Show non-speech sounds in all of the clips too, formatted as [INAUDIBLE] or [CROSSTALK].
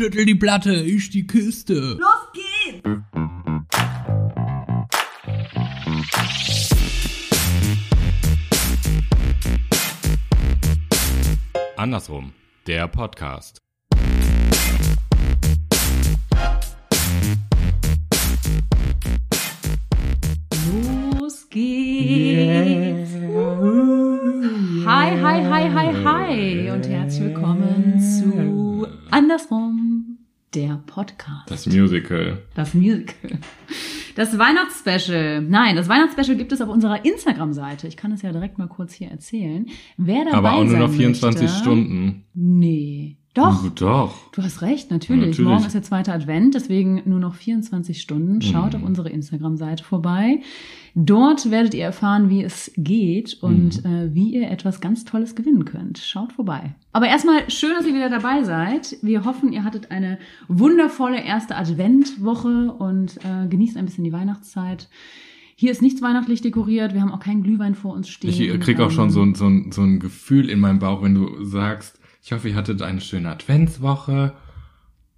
Schüttel die Platte, ich die Kiste. Los geht's! Andersrum, der Podcast. Los geht's! Hi, hi, hi, hi, hi und herzlich willkommen zu Andersrum, der Podcast. Das Musical. Das Musical. Das Weihnachtsspecial. Nein, das Weihnachtsspecial gibt es auf unserer Instagram-Seite. Ich kann es ja direkt mal kurz hier erzählen. Wer dabei Aber auch nur noch 24 möchte, Stunden. Nee. Doch. Doch. Du hast recht, natürlich. Ja, natürlich. Morgen ist der zweite Advent, deswegen nur noch 24 Stunden. Schaut Mhm. auf unsere Instagram-Seite vorbei. Dort werdet ihr erfahren, wie es geht und Mhm. äh, wie ihr etwas ganz Tolles gewinnen könnt. Schaut vorbei. Aber erstmal schön, dass ihr wieder dabei seid. Wir hoffen, ihr hattet eine wundervolle erste Adventwoche und äh, genießt ein bisschen die Weihnachtszeit. Hier ist nichts weihnachtlich dekoriert. Wir haben auch keinen Glühwein vor uns stehen. Ich krieg auch Ähm, schon so, ein- so, ein- so ein Gefühl in meinem Bauch, wenn du sagst, ich hoffe, ihr hattet eine schöne Adventswoche.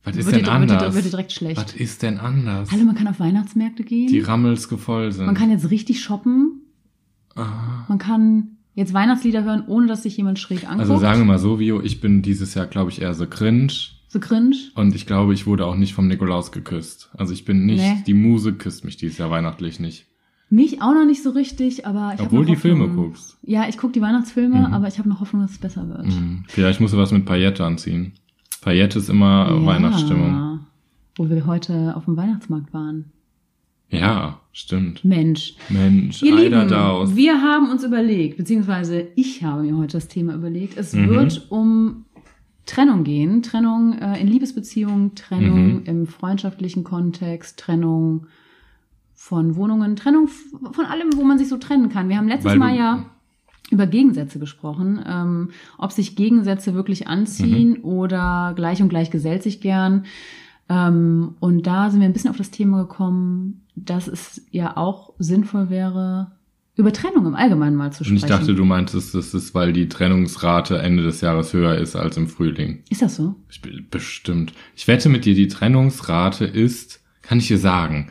Was ist wird denn dir, wird, anders? wird dir direkt schlecht. Was ist denn anders? Hallo, man kann auf Weihnachtsmärkte gehen. Die Rammels voll sind. Man kann jetzt richtig shoppen. Ah. Man kann jetzt Weihnachtslieder hören, ohne dass sich jemand schräg anguckt. Also sagen wir mal so, Vio, ich bin dieses Jahr, glaube ich, eher so cringe. So cringe. Und ich glaube, ich wurde auch nicht vom Nikolaus geküsst. Also ich bin nicht, Nee. die Muse küsst mich dieses Jahr weihnachtlich nicht. Mich auch noch nicht so richtig, aber ich hab Obwohl die Filme Hoffnung. guckst. Ja, ich gucke die Weihnachtsfilme, Mhm. aber ich habe noch Hoffnung, dass es besser wird. Mhm. Vielleicht musst du was mit Paillette anziehen. Paillette ist immer Ja, Weihnachtsstimmung. Wo wir heute auf dem Weihnachtsmarkt waren. Ja, stimmt. Mensch. Mensch, Ihr Lieben, wir haben uns überlegt, beziehungsweise ich habe mir heute das Thema überlegt. Es Mhm. wird um Trennung gehen. Trennung äh, in Liebesbeziehungen, Trennung Mhm. im freundschaftlichen Kontext, Trennung von Wohnungen, Trennung von allem, wo man sich so trennen kann. Wir haben letztes Weil Mal ja über Gegensätze gesprochen, ähm, ob sich Gegensätze wirklich anziehen Mhm. oder gleich und gleich gesellt sich gern. Ähm, und da sind wir ein bisschen auf das Thema gekommen, dass es ja auch sinnvoll wäre, über Trennung im Allgemeinen mal zu Und sprechen. ich dachte, du meintest, das ist, weil die Trennungsrate Ende des Jahres höher ist als im Frühling. Ist das so? Ich bin bestimmt. Ich wette mit dir, die Trennungsrate ist, kann ich dir sagen,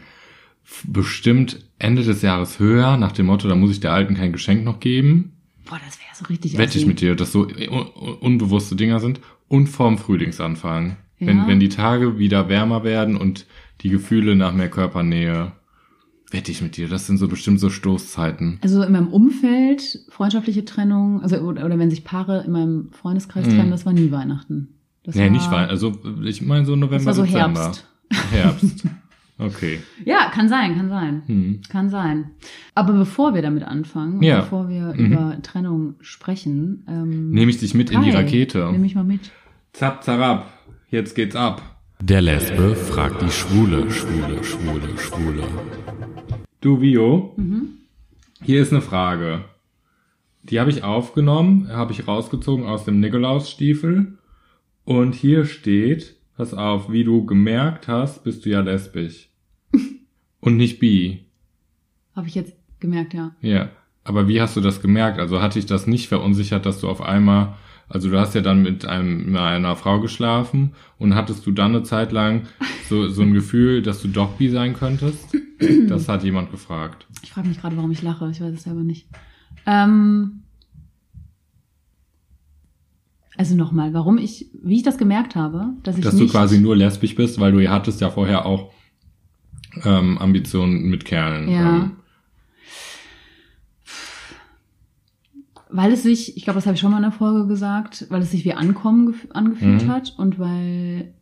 bestimmt Ende des Jahres höher, nach dem Motto, da muss ich der Alten kein Geschenk noch geben. Boah, das wäre so richtig Wette ich mit dir, dass so un un- unbewusste Dinger sind. Und vorm Frühlingsanfang. Wenn, Ja. wenn die Tage wieder wärmer werden und die Gefühle nach mehr Körpernähe. Wette ich mit dir, das sind so bestimmt so Stoßzeiten. Also in meinem Umfeld, freundschaftliche Trennung, also oder, oder wenn sich Paare in meinem Freundeskreis Mhm. trennen, das war nie Weihnachten. Das nee, war, nicht Weihnachten. Also ich meine so November, Das war so Dezember. Herbst. Herbst. [LAUGHS] Okay. Ja, kann sein, kann sein. Hm. Kann sein. Aber bevor wir damit anfangen, Ja. bevor wir Mhm. über Trennung sprechen, ähm, Nehme ich dich mit in die Rakete. Nimm mich mal mit. Zap, zarab. Jetzt geht's ab. Der Lesbe fragt die Schwule, Schwule, Schwule, Schwule. Du, Vio, Mhm. hier ist eine Frage. Die habe ich aufgenommen, habe ich rausgezogen aus dem Nikolausstiefel. Und hier steht, pass auf, wie du gemerkt hast, bist du ja lesbisch. Und nicht bi. Habe ich jetzt gemerkt, ja. Ja. Aber wie hast du das gemerkt? Also hat dich das nicht verunsichert, dass du auf einmal, also du hast ja dann mit, einem, mit einer Frau geschlafen und hattest du dann eine Zeit lang so, so ein Gefühl, dass du doch bi sein könntest? Das hat jemand gefragt. Ich frage mich gerade, warum ich lache. Ich weiß es selber nicht. Ähm, also nochmal, warum ich, wie ich das gemerkt habe, dass ich Dass nicht, du quasi nur lesbisch bist, weil du hattest ja vorher auch ähm, Ambitionen mit Kerlen. Ja. Ähm, weil es sich, ich glaube, das habe ich schon mal in der Folge gesagt, weil es sich wie Ankommen gef- angefühlt Mhm. hat und weil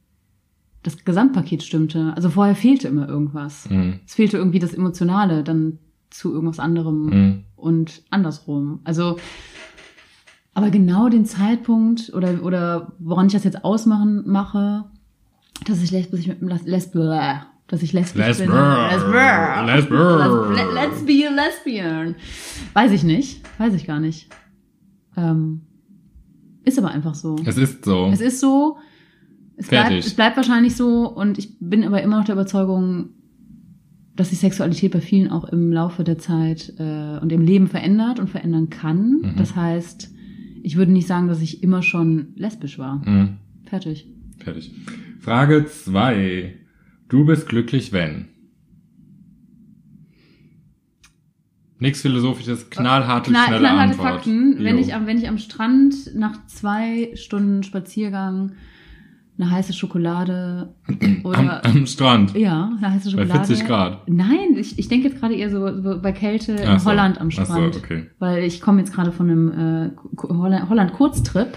das Gesamtpaket stimmte. Also vorher fehlte immer irgendwas. mh, Es fehlte irgendwie das Emotionale dann zu irgendwas anderem mh. und andersrum. Also, aber genau den Zeitpunkt oder, oder woran ich das jetzt ausmachen mache, dass ich lesbisch, lesbisch, dass ich lesbisch bin. Lesbisch. Lesbisch. Les- Let's be a lesbian. Weiß ich nicht. Weiß ich gar nicht. Ähm, ist aber einfach so. Es ist so. Es ist so. Es bleibt, Fertig. es bleibt wahrscheinlich so und ich bin aber immer noch der Überzeugung, dass sich Sexualität bei vielen auch im Laufe der Zeit äh, und im Leben verändert und verändern kann. Mhm. Das heißt, ich würde nicht sagen, dass ich immer schon lesbisch war. Mh. Fertig. Fertig. Frage zwei. Du bist glücklich, wenn. Nichts Philosophisches, knallharte, Knall, schnelle knallharte Antwort. Fakten. Wenn ich, am, wenn ich am Strand nach zwei Stunden Spaziergang eine heiße Schokolade [CLEARS THROAT] am, oder am Strand. ja, eine heiße Bei Schokolade. 40 Grad. Nein, ich, ich denke jetzt gerade eher so, so bei Kälte in Ach so. Holland am Ach so, Strand. okay. Weil ich komme jetzt gerade von einem äh, Holland- Holland-Kurztrip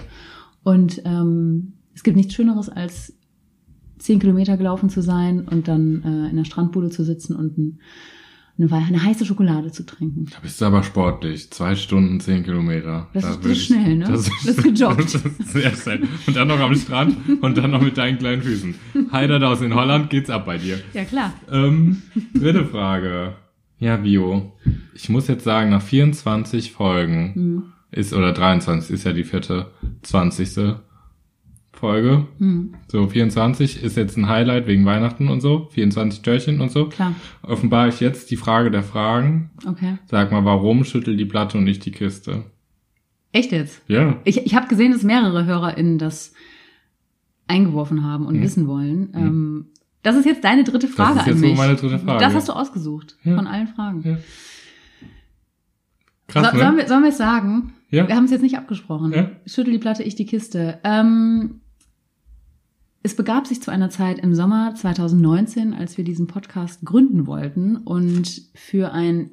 und ähm, es gibt nichts Schöneres als zehn Kilometer gelaufen zu sein und dann äh, in der Strandbude zu sitzen und ein, eine, eine heiße Schokolade zu trinken. Da bist du aber sportlich. Zwei Stunden, zehn Kilometer. Das Da ist- das ist schnell, ne? Das ist gejoggt. [LAUGHS] Das ist sehr schnell. Und dann noch am Strand und dann noch mit deinen kleinen Füßen. Heiderdaus in Holland geht's ab bei dir. Ja, klar. Ähm, dritte Frage. Ja, Bio. Ich muss jetzt sagen, nach 24 Folgen Hm. ist, oder 23 ist ja die vierte, 20. Folge. Hm, So, 24 ist jetzt ein Highlight wegen Weihnachten und so. 24 Türchen und so. klar. Offenbar ich jetzt die Frage der Fragen. Okay. Sag mal, warum schüttelt die Platte und nicht die Kiste? Echt jetzt? Ja. Ich, ich habe gesehen, dass mehrere HörerInnen das eingeworfen haben und Mhm. wissen wollen. Ähm, das ist jetzt deine dritte Frage ist jetzt an mich. meine dritte Frage. Das hast du ausgesucht Ja. von allen Fragen. Ja. Krass, so, sollen, ne? wir, sollen wir es sagen? Ja. Wir haben es jetzt nicht abgesprochen. Ja. Schüttel die Platte, ich die Kiste. Ähm, es begab sich zu einer Zeit im Sommer 2019, als wir diesen Podcast gründen wollten und für ein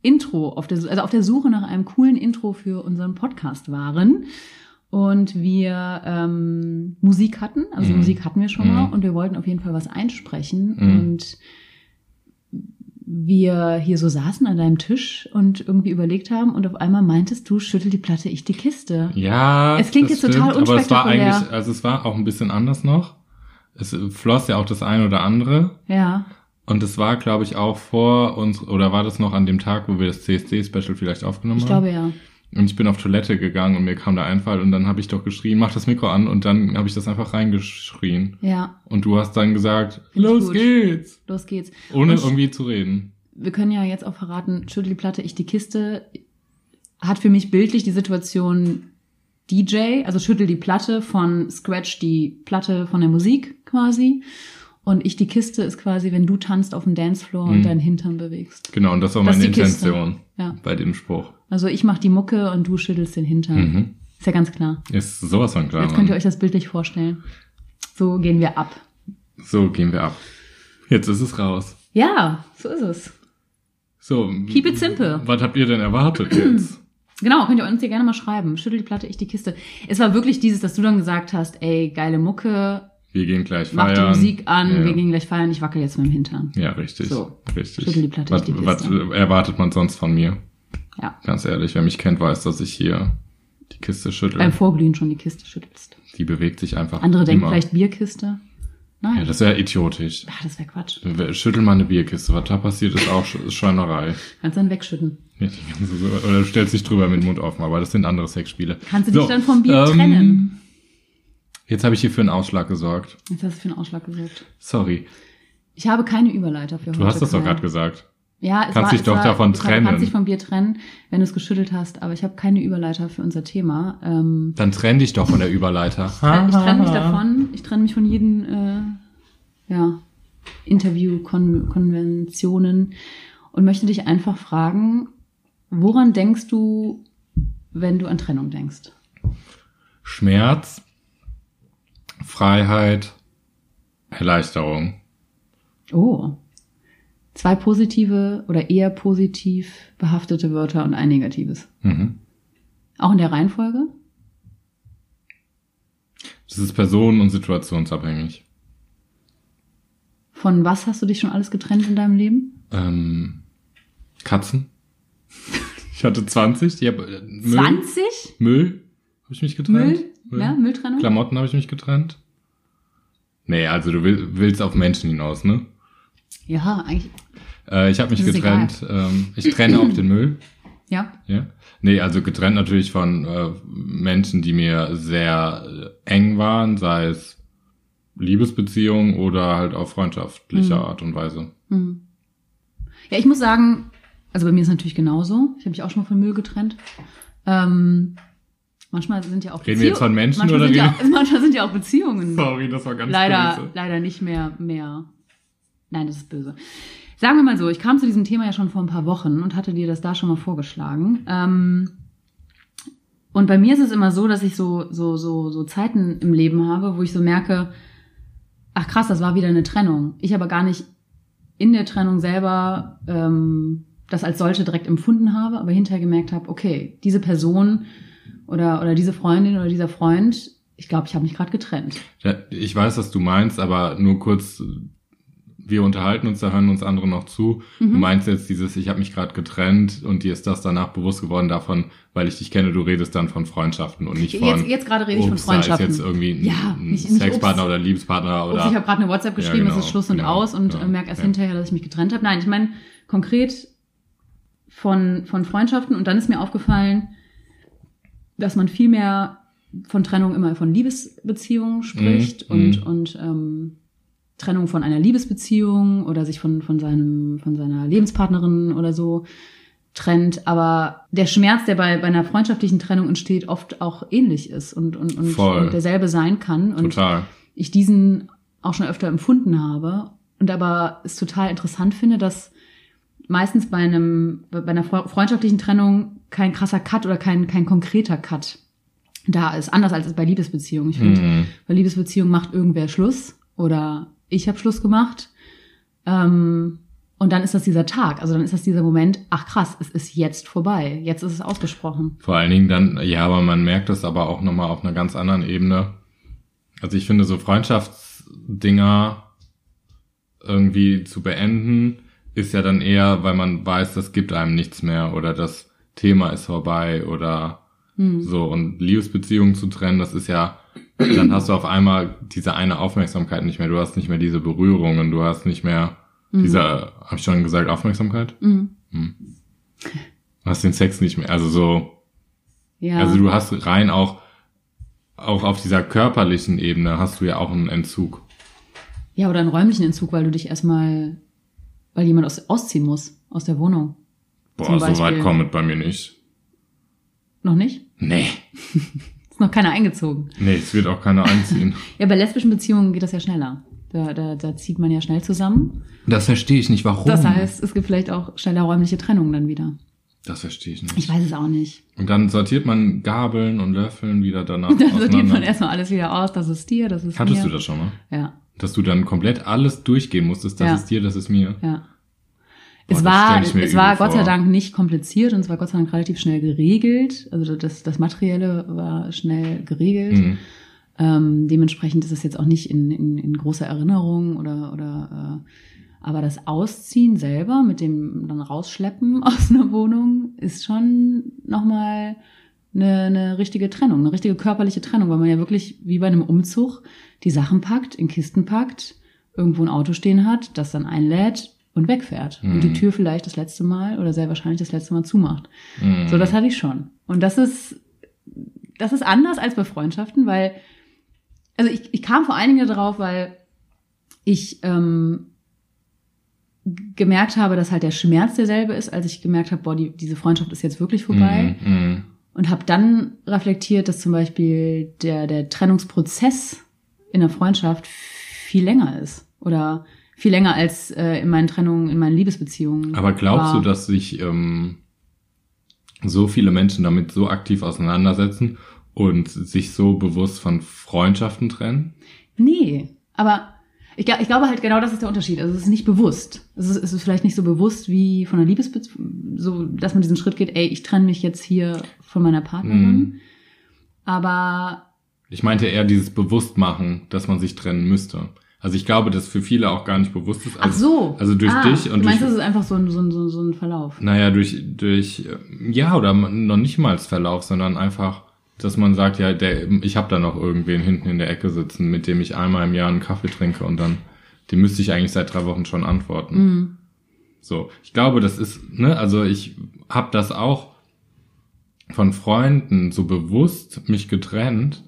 Intro, auf der, also auf der Suche nach einem coolen Intro für unseren Podcast waren. Und wir ähm, Musik hatten, also Mhm. Musik hatten wir schon mal Mhm. und wir wollten auf jeden Fall was einsprechen. Mhm. Und wir hier so saßen an deinem Tisch und irgendwie überlegt haben und auf einmal meintest du, schüttel die Platte, ich die Kiste. Ja. Es klingt jetzt total stimmt, Aber es war eigentlich, also es war auch ein bisschen anders noch. Es floss ja auch das eine oder andere. Ja, Und es war, glaube ich, auch vor uns, oder war das noch an dem Tag, wo wir das CSD-Special vielleicht aufgenommen ich haben? glaube ja. Und ich bin auf Toilette gegangen und mir kam der Einfall und dann habe ich doch geschrien, mach das Mikro an und dann habe ich das einfach reingeschrien. Ja, Und du hast dann gesagt, Find los geht's. los geht's. Ohne Und- irgendwie zu reden. Wir können ja jetzt auch verraten, schüttel die Platte, ich die Kiste, hat für mich bildlich die Situation DJ, also schüttel die Platte von Scratch die Platte von der Musik quasi. Und ich die Kiste ist quasi, wenn du tanzt auf dem Dancefloor und Mhm. deinen Hintern bewegst. Genau, und das war Das meine. Intention Ja. bei dem Spruch. Also ich mach die Mucke und du schüttelst den Hintern. Mhm. Ist ja ganz klar. Ist sowas von klar. Jetzt könnt ihr euch das bildlich vorstellen. So gehen wir ab. So gehen wir ab. Jetzt ist es raus. Ja, so ist es. So. Keep it simple. Was habt ihr denn erwartet [CLEARS THROAT] jetzt? Genau, könnt ihr uns hier gerne mal schreiben. Schüttel die Platte, ich die Kiste. Es war wirklich dieses, dass du dann gesagt hast, ey, geile Mucke, Wir gehen gleich mach feiern. die Musik an, ja. wir gehen gleich feiern, ich wackel jetzt mit dem Hintern. Ja, richtig. So. Richtig. Schüttel die Platte, was, die was erwartet man sonst von mir? Ja. Ganz ehrlich, wer mich kennt, weiß, dass ich hier die Kiste schüttel. Beim Vorglühen schon die Kiste schüttelst. die bewegt sich einfach. Andere denken immer. vielleicht Bierkiste. Nein. Ja, das wäre idiotisch. Ach, das wäre Quatsch. Schüttel mal eine Bierkiste. Was da passiert, ist auch Sch- Schweinerei. Kannst dann wegschütten. Ja, die ganze so, oder du stellst dich drüber mit dem Mund offen, aber das sind andere Sexspiele. Kannst du dich dann vom Bier ähm, trennen? Jetzt habe ich hier für einen Ausschlag gesorgt. Jetzt hast du für einen Ausschlag gesorgt. Sorry. Ich habe keine Überleiter für heute. Du hast das doch gerade gesagt. Ja, es Kannst war, dich es doch war, davon trennen. Du kannst dich vom Bier trennen, wenn du es geschüttelt hast, aber ich habe keine Überleiter für unser Thema. Ähm, Dann trenn dich doch von der Überleiter. ich trenne mich davon, ich trenne mich von jeden äh, ja, Interview-Konventionen und möchte dich einfach fragen, woran denkst du, wenn du an Trennung denkst? Schmerz, Freiheit, Erleichterung. Oh. Zwei positive oder eher positiv behaftete Wörter und ein negatives. Mhm. Auch in der Reihenfolge? Das ist personen- und situationsabhängig. Von was hast du dich schon alles getrennt in deinem Leben? Ähm, Katzen. [LAUGHS] Ich hatte 20. Die hab, äh, Müll. 20? Müll habe ich mich getrennt. Müll? Ja, Mülltrennung? Klamotten habe ich mich getrennt. Nee, also du will, willst auf Menschen hinaus, ne? Ja, eigentlich. Äh, ich habe mich getrennt. Ähm, ich trenne auch den Müll. Ja. Ja. Nee, also getrennt natürlich von äh, Menschen, die mir sehr äh, eng waren, sei es Liebesbeziehung oder halt auf freundschaftlicher Mhm. Art und Weise. Hm. Ja, ich muss sagen, also bei mir ist es natürlich genauso. Ich habe mich auch schon mal von Müll getrennt. Ähm, Manchmal sind ja auch Reden wir jetzt von Menschen manchmal oder sind ja reden- auch, [LAUGHS] Manchmal sind ja auch Beziehungen [LAUGHS] Sorry, das war ganz leider, böse. leider nicht mehr, mehr. Nein, das ist böse. Sagen wir mal so, ich kam zu diesem Thema ja schon vor ein paar Wochen und hatte dir das da schon mal vorgeschlagen. Ähm, und bei mir ist es immer so, dass ich so, so, so, so Zeiten im Leben habe, wo ich so merke, ach krass, das war wieder eine Trennung. Ich aber gar nicht in der Trennung selber ähm, das als solche direkt empfunden habe, aber hinterher gemerkt habe, okay, diese Person oder, oder diese Freundin oder dieser Freund, ich glaube, ich habe mich gerade getrennt. Ja, ich weiß, was du meinst, aber nur kurz, wir unterhalten uns, da hören uns andere noch zu. Mhm. Du meinst jetzt dieses, ich habe mich gerade getrennt und dir ist das danach bewusst geworden davon, weil ich dich kenne, du redest dann von Freundschaften und nicht von Jetzt, jetzt gerade rede ich von Ups, da ist Freundschaften. jetzt irgendwie ein, Ja, ein nicht- nicht Sexpartner Ups. oder Liebespartner Ups, oder ich habe gerade eine WhatsApp geschrieben, Ja, genau, es ist Schluss und genau, aus und ja, äh, merke erst ja. hinterher, dass ich mich getrennt habe. Nein, ich meine konkret von, von Freundschaften und dann ist mir aufgefallen, dass man viel mehr von Trennung immer von Liebesbeziehungen spricht Mhm, und, mhm. und ähm, Trennung von einer Liebesbeziehung oder sich von, von, seinem, von seiner Lebenspartnerin oder so trennt. Aber der Schmerz, der bei, bei einer freundschaftlichen Trennung entsteht, oft auch ähnlich ist und, und, und, und derselbe sein kann. Und total. ich diesen auch schon öfter empfunden habe und aber es total interessant finde, dass meistens bei einem bei einer fre- freundschaftlichen Trennung kein krasser Cut oder kein kein konkreter Cut da ist anders als bei Liebesbeziehungen. Ich finde, Mhm. bei Liebesbeziehungen macht irgendwer Schluss oder ich habe Schluss gemacht ähm, und dann ist das dieser Tag, also dann ist das dieser Moment. Ach krass, es ist jetzt vorbei, jetzt ist es ausgesprochen. Vor allen Dingen dann, ja, aber man merkt das aber auch nochmal auf einer ganz anderen Ebene. Also ich finde, so Freundschaftsdinger irgendwie zu beenden, ist ja dann eher, weil man weiß, das gibt einem nichts mehr oder das Thema ist vorbei oder Hm. so. Und Liebesbeziehungen zu trennen, das ist ja, dann hast du auf einmal diese eine Aufmerksamkeit nicht mehr. Du hast nicht mehr diese Berührungen, du hast nicht mehr diese, habe ich schon gesagt, Aufmerksamkeit? Mhm. Du hast den Sex nicht mehr. Also so, Ja. also du hast rein auch, auch auf dieser körperlichen Ebene hast du ja auch einen Entzug. Ja, oder einen räumlichen Entzug, weil du dich erstmal, weil jemand aus, ausziehen muss aus der Wohnung. Boah, so weit kommt bei mir nicht. Noch nicht? Nee. [LAUGHS] Ist noch keiner eingezogen. Nee, es wird auch keiner einziehen. [LAUGHS] Ja, bei lesbischen Beziehungen geht das ja schneller. Da, da, da zieht man ja schnell zusammen. Das verstehe ich nicht. Warum? Das heißt, es gibt vielleicht auch schneller räumliche Trennungen dann wieder. Das verstehe ich nicht. Ich weiß es auch nicht. Und dann sortiert man Gabeln und Löffeln wieder danach [LAUGHS] Dann sortiert auseinander. man erstmal alles wieder aus. Das ist dir, das ist Hattest mir. du das schon mal? Ja, Dass du dann komplett alles durchgehen musstest, das Ja. ist dir, das ist mir. ja. Boah, es war, es war Gott sei. Dank nicht kompliziert und es war Gott sei Dank relativ schnell geregelt. Also das, das Materielle war schnell geregelt. Mhm. Ähm, dementsprechend ist es jetzt auch nicht in, in, in großer Erinnerung oder, oder äh, aber das Ausziehen selber mit dem dann rausschleppen [LAUGHS] aus einer Wohnung ist schon nochmal eine, eine richtige Trennung, eine richtige körperliche Trennung, weil man ja wirklich wie bei einem Umzug die Sachen packt, in Kisten packt, irgendwo ein Auto stehen hat, das dann einlädt und wegfährt. Und die Mhm. Tür vielleicht das letzte Mal oder sehr wahrscheinlich das letzte Mal zumacht. Mhm. So, das hatte ich schon. Und das ist, das ist anders als bei Freundschaften, weil, also ich, ich kam vor allen Dingen darauf, weil ich ähm, gemerkt habe, dass halt der Schmerz derselbe ist, als ich gemerkt habe, boah, die, diese Freundschaft ist jetzt wirklich vorbei. Mhm. Mhm. Und habe dann reflektiert, dass zum Beispiel der, der Trennungsprozess in der Freundschaft viel länger ist. Oder viel länger als äh, in meinen Trennungen, in meinen Liebesbeziehungen. Aber glaubst war. du, dass sich ähm, so viele Menschen damit so aktiv auseinandersetzen und sich so bewusst von Freundschaften trennen? Nee, aber ich, ich glaube halt genau das ist der Unterschied. Also es ist nicht bewusst. Es ist, es ist vielleicht nicht so bewusst wie von einer Liebesbeziehung, so dass man diesen Schritt geht, ey, ich trenne mich jetzt hier von meiner Partnerin. Mhm. Aber Ich meinte eher dieses Bewusstmachen, dass man sich trennen müsste. Also ich glaube, dass für viele auch gar nicht bewusst ist. ach Also, so. Also durch ah, dich und du meinst, durch das ist einfach so ein, so ein, so ein, Verlauf. Naja, durch, durch, ja, oder noch nicht mal als Verlauf, sondern einfach, dass man sagt, ja, der, ich habe da noch irgendwen hinten in der Ecke sitzen, mit dem ich einmal im Jahr einen Kaffee trinke und dann, dem müsste ich eigentlich seit drei Wochen schon antworten. Mhm. So, ich glaube, das ist, ne, also ich habe das auch von Freunden so bewusst mich getrennt,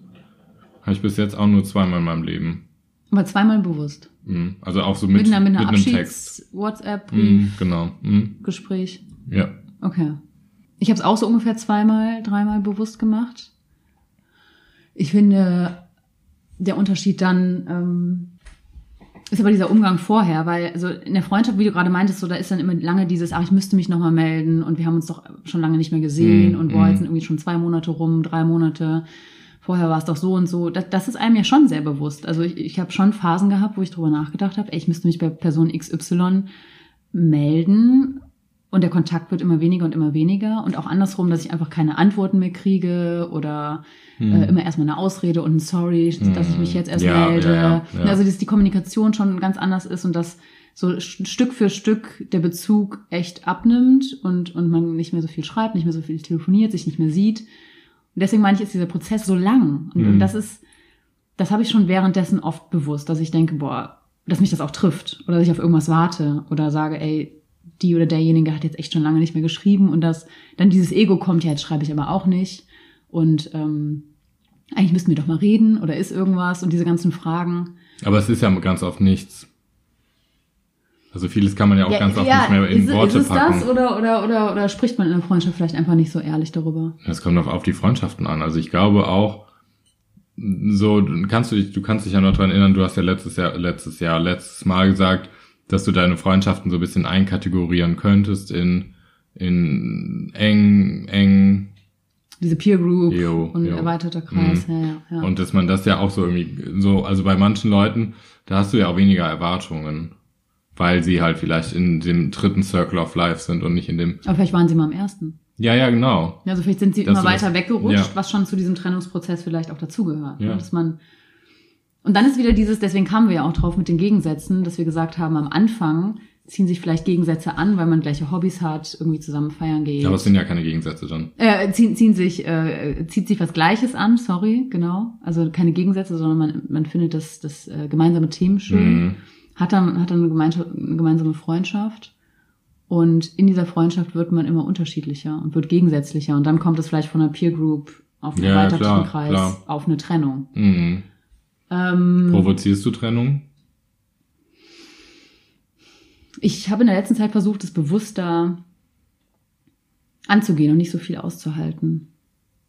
habe ich bis jetzt auch nur zweimal in meinem Leben. Aber zweimal bewusst. Mhm. Also auch so mit, Mit, einer, mit einer einem Text. Abschieds-WhatsApp-Brief, Mhm, genau. Mhm. Gespräch. Ja. Okay. Ich habe es auch so ungefähr zweimal, dreimal bewusst gemacht. Ich finde, der Unterschied dann ähm, ist aber dieser Umgang vorher, weil also in der Freundschaft, wie du gerade meintest, so da ist dann immer lange dieses, ach, ich müsste mich nochmal melden und wir haben uns doch schon lange nicht mehr gesehen Mm, und boah, mm. jetzt sind irgendwie schon zwei Monate rum, drei Monate. Vorher war es doch so und so. Das, das ist einem ja schon sehr bewusst. Also ich, ich habe schon Phasen gehabt, wo ich drüber nachgedacht habe, ey, ich müsste mich bei Person XY melden und der Kontakt wird immer weniger und immer weniger und auch andersrum, dass ich einfach keine Antworten mehr kriege oder äh, immer erstmal eine Ausrede und ein Sorry, dass ich mich jetzt erst Hm. Ja, melde. ja, ja. Also dass die Kommunikation schon ganz anders ist und dass so Stück für Stück der Bezug echt abnimmt und, und man nicht mehr so viel schreibt, nicht mehr so viel telefoniert, sich nicht mehr sieht. Und deswegen meine ich, ist dieser Prozess so lang. Und, und Mhm. das ist, das habe ich schon währenddessen oft bewusst, dass ich denke, boah, dass mich das auch trifft oder dass ich auf irgendwas warte oder sage, ey, die oder derjenige hat jetzt echt schon lange nicht mehr geschrieben und dass dann dieses Ego kommt, ja, jetzt schreibe ich aber auch nicht und ähm, eigentlich müssten wir doch mal reden oder ist irgendwas und diese ganzen Fragen. Aber es ist ja ganz oft nichts. Also vieles kann man ja auch ganz oft nicht mehr in ist, Worte ist es packen. das oder, oder, oder, oder spricht man in der Freundschaft vielleicht einfach nicht so ehrlich darüber? Das kommt auch auf die Freundschaften an. Also ich glaube auch, so kannst du dich, du kannst dich ja noch dran erinnern, du hast ja letztes Jahr, letztes Jahr, letztes Mal gesagt, dass du deine Freundschaften so ein bisschen einkategorieren könntest in, in eng, eng, Diese Peer Group Jo, und jo. erweiterter Kreis, Mhm. ja, ja, ja. und dass man das ja auch so irgendwie, so, also bei manchen Leuten, da hast du ja auch weniger Erwartungen, weil sie halt vielleicht in dem dritten Circle of Life sind und nicht in dem, Aber vielleicht waren sie mal im ersten. ja, ja, genau. Also vielleicht sind sie Dass immer du das- weiter weggerutscht, ja. was schon zu diesem Trennungsprozess vielleicht auch dazugehört. Ja. Ne? Dass man und dann ist wieder dieses, deswegen kamen wir ja auch drauf mit den Gegensätzen, dass wir gesagt haben, am Anfang ziehen sich vielleicht Gegensätze an, weil man gleiche Hobbys hat, irgendwie zusammen feiern geht. Aber es sind ja keine Gegensätze dann. äh, ziehen, ziehen sich, äh, zieht sich was Gleiches an, sorry, genau. Also keine Gegensätze, sondern man, man findet das, das äh, gemeinsame Themen schön, Mhm. hat dann, hat dann eine, Gemeinschaft, eine gemeinsame Freundschaft. Und in dieser Freundschaft wird man immer unterschiedlicher und wird gegensätzlicher. Und dann kommt es vielleicht von einer Peer Group auf einen Ja, erweiterten klar, Kreis, klar. auf eine Trennung. Mhm. Ähm, Provozierst du Trennung? ich habe in der letzten Zeit versucht, es bewusster anzugehen und nicht so viel auszuhalten.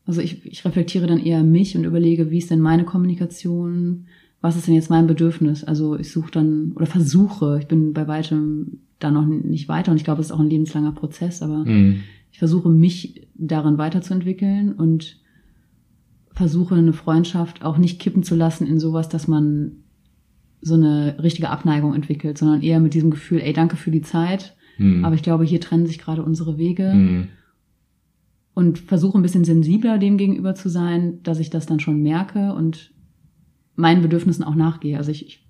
Also ich, ich reflektiere dann eher mich und überlege, wie ist denn meine Kommunikation, was ist denn jetzt mein Bedürfnis? Also ich suche dann oder versuche, ich bin bei weitem da noch nicht weiter und ich glaube, es ist auch ein lebenslanger Prozess, aber Mhm. ich versuche mich darin weiterzuentwickeln und versuche eine Freundschaft auch nicht kippen zu lassen in sowas, dass man so eine richtige Abneigung entwickelt, sondern eher mit diesem Gefühl, ey, danke für die Zeit, Mhm. aber ich glaube, hier trennen sich gerade unsere Wege Mhm. und versuche ein bisschen sensibler dem gegenüber zu sein, dass ich das dann schon merke und meinen Bedürfnissen auch nachgehe. Also ich, ich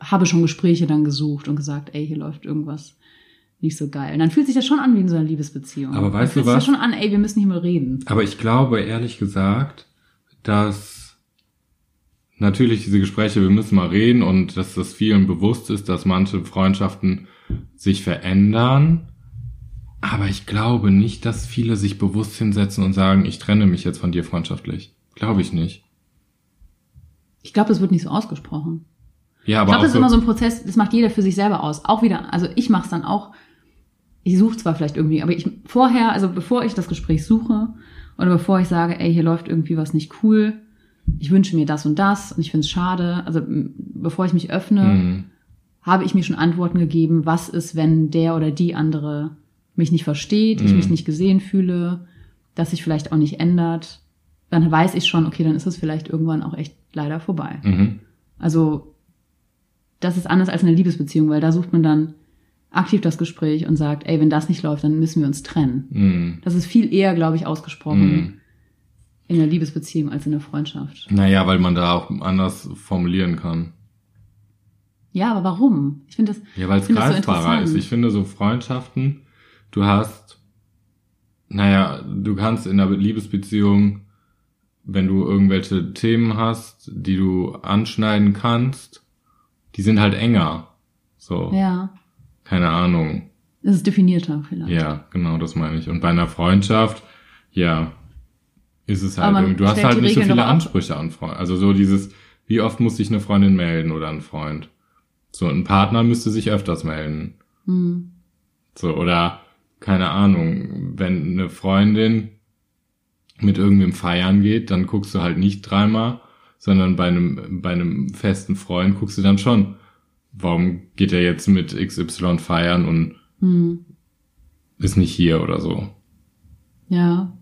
habe schon Gespräche dann gesucht und gesagt, ey, hier läuft irgendwas nicht so geil. Und dann fühlt sich das schon an wie in so einer Liebesbeziehung. Aber weißt du fühlt sich was? das schon an, ey, wir müssen hier mal reden. Aber ich glaube ehrlich gesagt, dass natürlich diese Gespräche, wir müssen mal reden und dass das vielen bewusst ist, dass manche Freundschaften sich verändern. Aber ich glaube nicht, dass viele sich bewusst hinsetzen und sagen, ich trenne mich jetzt von dir freundschaftlich. Glaube ich nicht. Ich glaube, das wird nicht so ausgesprochen. Ja, Ich aber glaube, auch das ist immer so ein Prozess, das macht jeder für sich selber aus. Auch wieder, also ich mache es dann auch, ich suche zwar vielleicht irgendwie, aber ich vorher, also bevor ich das Gespräch suche oder bevor ich sage, ey, hier läuft irgendwie was nicht cool, ich wünsche mir das und das und ich finde es schade, also bevor ich mich öffne, Mhm. habe ich mir schon Antworten gegeben, was ist, wenn der oder die andere mich nicht versteht, ich Mhm. mich nicht gesehen fühle, dass sich vielleicht auch nicht ändert, dann weiß ich schon, okay, dann ist es vielleicht irgendwann auch echt leider vorbei. Mhm. Also das ist anders als eine Liebesbeziehung, weil da sucht man dann aktiv das Gespräch und sagt, ey, wenn das nicht läuft, dann müssen wir uns trennen. Mhm. Das ist viel eher, glaube ich, ausgesprochen Mhm. in der Liebesbeziehung als in der Freundschaft. Naja, weil man da auch anders formulieren kann. Ja, aber warum? Ich finde das, Ja, weil es das so greifbarer ist. Ich finde so Freundschaften, du hast, naja, du kannst in einer Liebesbeziehung, wenn du irgendwelche Themen hast, die du anschneiden kannst, die sind halt enger. So, ja, keine Ahnung. es ist definierter vielleicht. Ja, genau, das meine ich. Und bei einer Freundschaft, ja, ist es halt irgendwie, du hast halt nicht so Regeln viele doch ab. Ansprüche an Freunde. Also so dieses, wie oft muss sich eine Freundin melden oder ein Freund? So, ein Partner müsste sich öfters melden. Hm. So, oder keine Ahnung, wenn eine Freundin mit irgendwem feiern geht, dann guckst du halt nicht dreimal, sondern bei einem, bei einem festen Freund guckst du dann schon, warum geht er jetzt mit XY feiern und Hm. ist nicht hier oder so. Ja.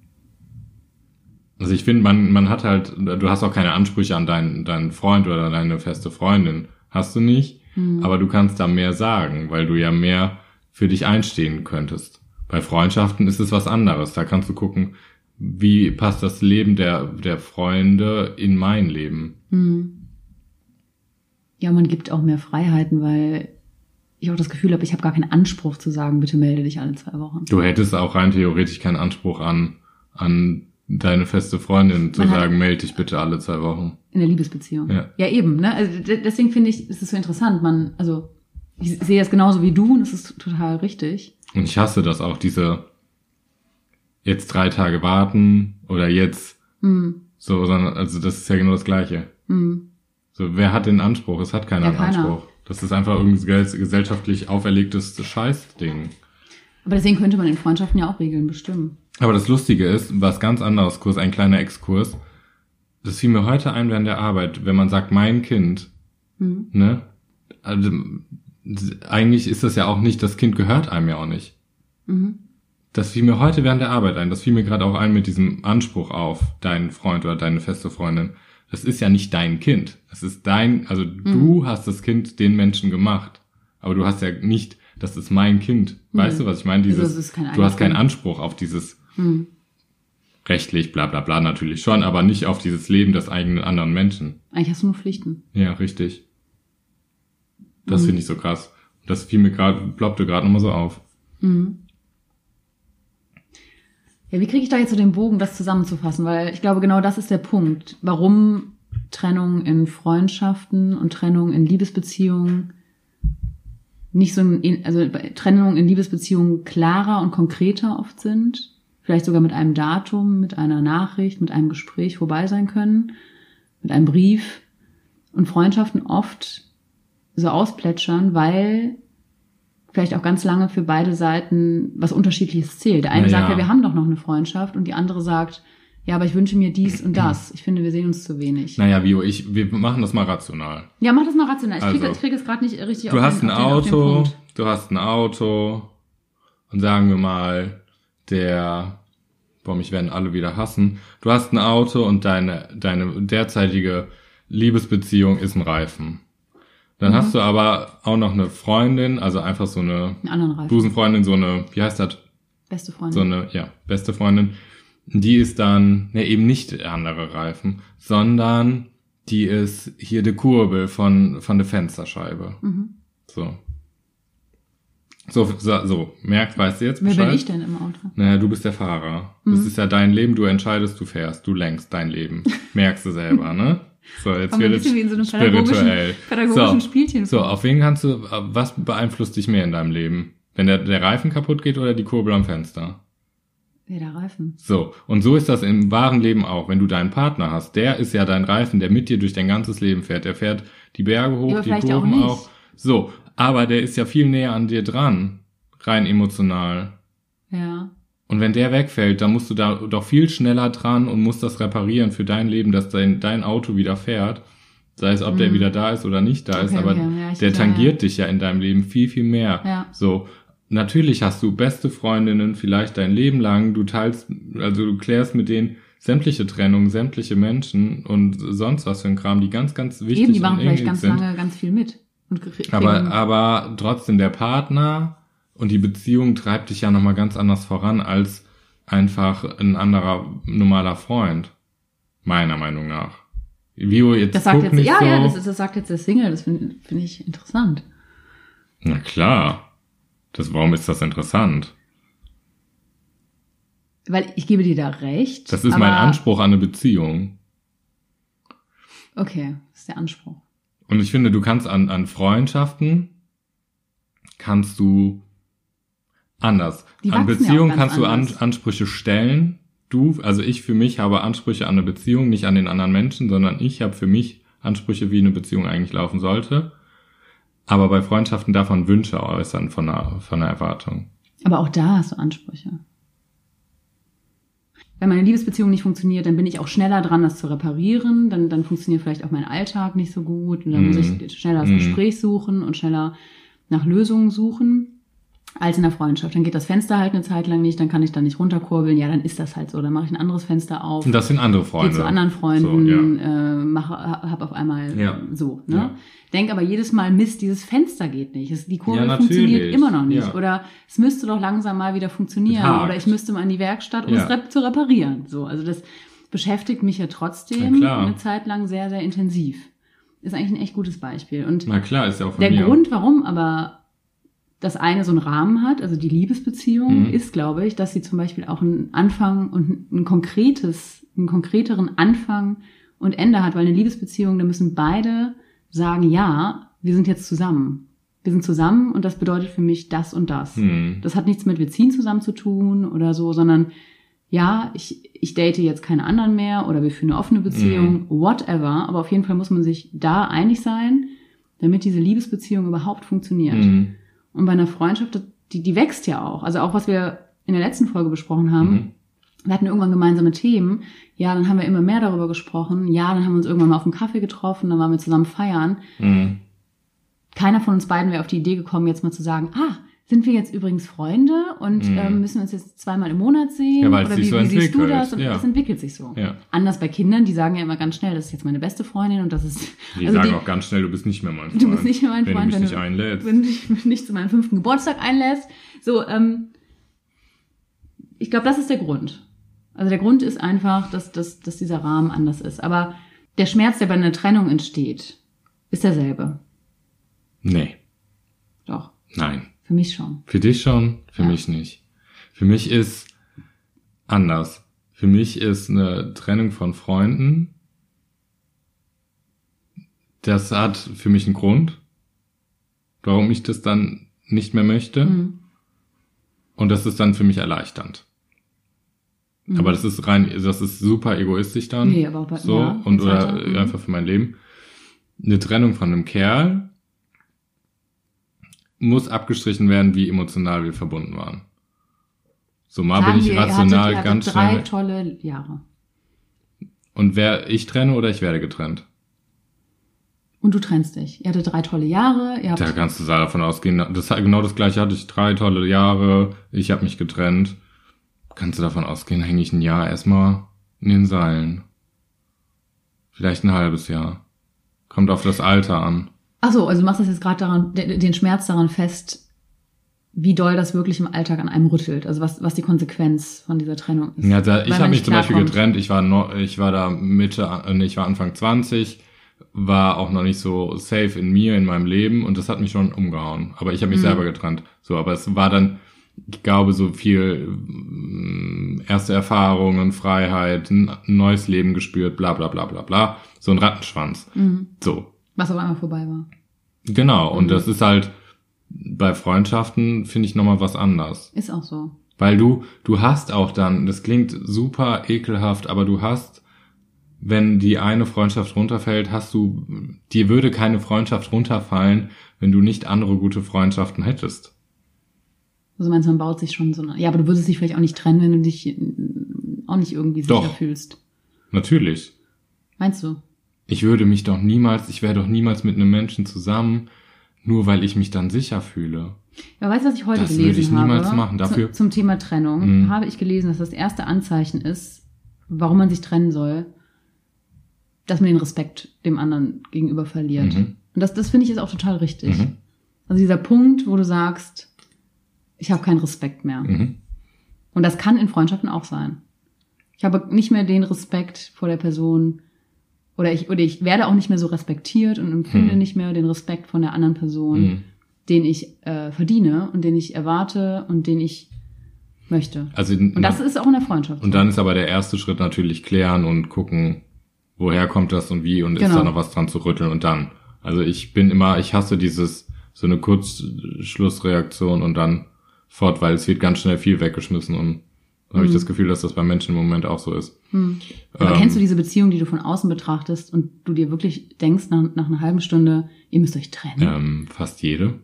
Also ich finde, man, man hat halt, du hast auch keine Ansprüche an deinen, deinen Freund oder deine feste Freundin. Hast du nicht. Hm. Aber du kannst da mehr sagen, weil du ja mehr für dich einstehen könntest. Bei Freundschaften ist es was anderes. Da kannst du gucken, wie passt das Leben der, der Freunde in mein Leben. Hm. Ja, man gibt auch mehr Freiheiten, weil ich auch das Gefühl habe, ich habe gar keinen Anspruch zu sagen, bitte melde dich alle zwei Wochen. Du hättest auch rein theoretisch keinen Anspruch an, an deine feste Freundin zu Man sagen, melde dich bitte alle zwei Wochen. In der Liebesbeziehung. Ja. eben, ne? Also de- deswegen finde ich, ist es so interessant. Man, also ich sehe es genauso wie du und es ist total richtig. Und ich hasse das auch, diese jetzt drei Tage warten oder jetzt Hm. so, sondern, also das ist ja genau das Gleiche. Hm. So, wer hat den Anspruch? Es hat keiner Ja, einen keiner. Anspruch. Das ist einfach irgendein gesell- gesellschaftlich auferlegtes Scheißding. Aber deswegen könnte man in Freundschaften ja auch Regeln bestimmen. Aber das Lustige ist, was ganz anderes Kurs, ein kleiner Exkurs. Das fiel mir heute ein während der Arbeit, wenn man sagt, mein Kind, Hm. ne? Also, eigentlich ist das ja auch nicht, das Kind gehört einem ja auch nicht. Mhm. Das fiel mir heute während der Arbeit ein. Das fiel mir gerade auch ein mit diesem Anspruch auf deinen Freund oder deine feste Freundin. Das ist ja nicht dein Kind. Das ist dein, also du hast das Kind den Menschen gemacht. Aber du hast ja nicht, das ist mein Kind. Weißt Nee. du, was ich meine? Also Dieses, kein du hast keinen Anspruch auf dieses Hm. rechtlich, bla bla bla natürlich schon, aber nicht auf dieses Leben des eigenen anderen Menschen. Eigentlich hast du nur Pflichten. Ja, richtig. Das Mhm. finde ich so krass. Das fiel mir gerade, ploppte gerade nochmal so auf. Mhm. Ja, wie kriege ich da jetzt so den Bogen, das zusammenzufassen? Weil ich glaube, genau das ist der Punkt, warum Trennung in Freundschaften und Trennung in Liebesbeziehungen nicht so, ein, also Trennung in Liebesbeziehungen klarer und konkreter oft sind, vielleicht sogar mit einem Datum, mit einer Nachricht, mit einem Gespräch vorbei sein können, mit einem Brief. Und Freundschaften oft so ausplätschern, weil vielleicht auch ganz lange für beide Seiten was Unterschiedliches zählt. Der eine Na sagt ja. ja, wir haben doch noch eine Freundschaft und die andere sagt, ja, aber ich wünsche mir dies und das. Ich finde, wir sehen uns zu wenig. Naja, Vio, ich, wir machen das mal rational. Ja, mach das mal rational. Ich kriege Also, krieg es gerade nicht richtig Du auf hast den, ein auf den, Auto, Auf den du hast ein Auto und sagen wir mal, der, boah, mich werden alle wieder hassen. Du hast ein Auto und deine, deine derzeitige Liebesbeziehung ist ein Reifen. Dann Mhm. hast du aber auch noch eine Freundin, also einfach so eine. Busenfreundin, so eine, wie heißt das? Beste Freundin. So eine, ja, beste Freundin. Die ist dann, ne, eben nicht der andere Reifen, sondern die ist hier die Kurbel von, von der Fensterscheibe. Mhm. So. So, so, so. merkt, weißt du jetzt Wer Bescheid? bin ich denn im Auto? Naja, du bist der Fahrer. Das Mhm. ist ja dein Leben, du entscheidest, du fährst, du lenkst dein Leben. [LAUGHS] Merkst du selber, ne? So, jetzt Kommt wird es bisschen wie in so einem pädagogischen, spirituell. pädagogischen So. Spielchen. So, auf wen kannst du, was beeinflusst dich mehr in deinem Leben? Wenn der, der Reifen kaputt geht oder die Kurbel am Fenster? Ja, der Reifen. So, und so ist das im wahren Leben auch. Wenn du deinen Partner hast, der ist ja dein Reifen, der mit dir durch dein ganzes Leben fährt. Der fährt die Berge hoch, Ja, die auch Kurven nicht. auch. So, aber der ist ja viel näher an dir dran, rein emotional. Ja. Und wenn der wegfällt, dann musst du da doch viel schneller dran und musst das reparieren für dein Leben, dass dein, dein Auto wieder fährt. Sei es, ob der Mhm. wieder da ist oder nicht da ist, Okay, aber okay, ja, der tangiert ja. dich ja in deinem Leben viel, viel mehr. Ja. So, natürlich hast du beste Freundinnen vielleicht dein Leben lang, du teilst, also du klärst mit denen sämtliche Trennungen, sämtliche Menschen und sonst was für ein Kram, die ganz, ganz wichtig Eben, die machen vielleicht ganz sind. lange ganz viel mit. Aber, aber trotzdem, der Partner und die Beziehung treibt dich ja nochmal ganz anders voran als einfach ein anderer normaler Freund. Meiner Meinung nach. Vio, jetzt das sagt jetzt, nicht ja, so. ja, das, ist, das sagt jetzt der Single, das finde find ich interessant. Na klar. Das, warum ist das interessant? Weil ich gebe dir da recht. Das ist mein Anspruch an eine Beziehung. Okay, das ist der Anspruch. Und ich finde, du kannst an, an Freundschaften, kannst du anders. Die an ja Beziehungen ganz kannst du an. Ansprüche stellen. Du, also ich für mich habe Ansprüche an eine Beziehung, nicht an den anderen Menschen, sondern ich habe für mich Ansprüche, wie eine Beziehung eigentlich laufen sollte. Aber bei Freundschaften darf man Wünsche äußern von einer, von einer Erwartung. Aber auch da hast du Ansprüche. wenn meine Liebesbeziehung nicht funktioniert, dann bin ich auch schneller dran, das zu reparieren. Dann, dann funktioniert vielleicht auch mein Alltag nicht so gut. Und dann muss Mhm. ich schneller das Mhm. Gespräch suchen und schneller nach Lösungen suchen als in der Freundschaft. Dann geht das Fenster halt eine Zeit lang nicht, dann kann ich da nicht runterkurbeln. Ja, dann ist das halt so. Dann mache ich ein anderes Fenster auf. Und das sind andere Gehe Freunde. zu anderen Freunden, So, äh, mache, hab auf einmal Ja. so. Ne? Ja. Denk aber jedes Mal, Mist, dieses Fenster geht nicht. Es, die Kurve Ja, funktioniert immer noch nicht. Ja. Oder es müsste doch langsam mal wieder funktionieren. Hakt. Oder ich müsste mal in die Werkstatt, um Ja. es rep zu reparieren. So, also das beschäftigt mich ja trotzdem eine Zeit lang sehr, sehr intensiv. Ist eigentlich ein echt gutes Beispiel. Und Na klar, ist ja auch von der mir. Grund, warum aber das eine so einen Rahmen hat, also die Liebesbeziehung, Mhm. ist, glaube ich, dass sie zum Beispiel auch einen Anfang und ein konkretes, einen konkreteren Anfang und Ende hat, weil eine Liebesbeziehung, da müssen beide sagen, ja, wir sind jetzt zusammen. Wir sind zusammen und das bedeutet für mich das und das. Hm. Das hat nichts mit wir ziehen zusammen zu tun oder so, sondern ja, ich, ich date jetzt keine anderen mehr oder wir führen eine offene Beziehung, whatever. Aber auf jeden Fall muss man sich da einig sein, damit diese Liebesbeziehung überhaupt funktioniert. Hm. Und bei einer Freundschaft, die, die wächst ja auch. Also auch was wir in der letzten Folge besprochen haben. Mhm. Wir hatten irgendwann gemeinsame Themen. Ja, dann haben wir immer mehr darüber gesprochen. Ja, dann haben wir uns irgendwann mal auf einen Kaffee getroffen, dann waren wir zusammen feiern. Hm. Keiner von uns beiden wäre auf die Idee gekommen, jetzt mal zu sagen, ah, sind wir jetzt übrigens Freunde und Mhm. ähm, müssen uns jetzt zweimal im Monat sehen? Ja, weil Oder sich wie, so wie siehst du das? Und ja. es entwickelt sich so. Ja. Anders bei Kindern, die sagen ja immer ganz schnell, das ist jetzt meine beste Freundin und das ist. Die also sagen die- auch ganz schnell, du bist nicht mehr mein Freund. [LAUGHS] Du bist nicht mehr mein wenn Freund, du mich wenn nicht du- einlädst. wenn du dich nicht zu meinem fünften Geburtstag einlässt. So, ähm, ich glaube, das ist der Grund. Also der Grund ist einfach, dass, dass, dass dieser Rahmen anders ist. Aber der Schmerz, der bei einer Trennung entsteht, ist derselbe. Nee, Doch, nein. Für mich schon. Für dich schon, für Ja. mich nicht. Für mich ist anders. Für mich ist eine Trennung von Freunden, das hat für mich einen Grund, warum ich das dann nicht mehr möchte. Mhm. Und das ist dann für mich erleichternd. Mhm. Aber das ist rein, das ist super egoistisch dann. Nee, aber bei- so ja, und oder weiter. Mhm. einfach für mein Leben. Eine Trennung von einem Kerl muss abgestrichen werden, wie emotional wir verbunden waren. So mal Sagen bin ich rational hatte, er hatte ganz drei schnell. tolle Jahre. Und wer ich trenne oder ich werde getrennt. Und du trennst dich. Er hatte drei tolle Jahre. Ihr habt, Da kannst du davon ausgehen, das genau das gleiche hatte ich drei tolle Jahre, ich habe mich getrennt. Kannst du davon ausgehen, hänge ich ein Jahr erstmal in den Seilen. Vielleicht ein halbes Jahr. Kommt auf das Alter an. Ach so, also du machst das jetzt gerade daran, de- den Schmerz daran fest, wie doll das wirklich im Alltag an einem rüttelt. Also was, was die Konsequenz von dieser Trennung ist. Ja, da, ich habe mich zum Beispiel klarkommt. getrennt. Ich war no, ich war da Mitte, nee, ich war Anfang 20, war auch noch nicht so safe in mir, in meinem Leben und das hat mich schon umgehauen. Aber ich habe mich Mhm. selber getrennt. So, aber es war dann, ich glaube, so viel mm, erste Erfahrungen, Freiheit, ein neues Leben gespürt, bla bla bla bla bla. So ein Rattenschwanz. Mhm. So. Was auf einmal vorbei war. Genau. Und Mhm. das ist halt bei Freundschaften finde ich nochmal was anders. Ist auch so. Weil du, du hast auch dann, das klingt super ekelhaft, aber du hast, wenn die eine Freundschaft runterfällt, hast du, dir würde keine Freundschaft runterfallen, wenn du nicht andere gute Freundschaften hättest. Also meinst du, man baut sich schon so eine. Ja, aber du würdest dich vielleicht auch nicht trennen, wenn du dich äh, auch nicht irgendwie sicher Doch. fühlst. Natürlich. Meinst du? Ich würde mich doch niemals, ich wäre doch niemals mit einem Menschen zusammen, nur weil ich mich dann sicher fühle. Ja, weißt du, was ich heute Das gelesen würde ich niemals habe? machen. Dafür- Zu, zum Thema Trennung Mhm. habe ich gelesen, dass das erste Anzeichen ist, warum man sich trennen soll, dass man den Respekt dem anderen gegenüber verliert. Mhm. Und das, das finde ich ist auch total richtig. Mhm. Also dieser Punkt, wo du sagst, ich habe keinen Respekt mehr. Mhm. Und das kann in Freundschaften auch sein. Ich habe nicht mehr den Respekt vor der Person oder ich, oder ich werde auch nicht mehr so respektiert und empfinde Hm. nicht mehr den Respekt von der anderen Person, Mhm. den ich äh, verdiene und den ich erwarte und den ich möchte. Also, Und das ist auch in der Freundschaft. und dann ist aber der erste Schritt natürlich klären und gucken, woher kommt das und wie und ist Genau. da noch was dran zu rütteln und dann. Also ich bin immer, ich hasse dieses, so eine Kurzschlussreaktion und dann fort, weil es wird ganz schnell viel weggeschmissen und da habe ich Mhm. das Gefühl, dass das bei Menschen im Moment auch so ist. Hm. Aber Ähm, kennst du diese Beziehung, die du von außen betrachtest und du dir wirklich denkst nach, nach einer halben Stunde, ihr müsst euch trennen? Ähm, fast jede.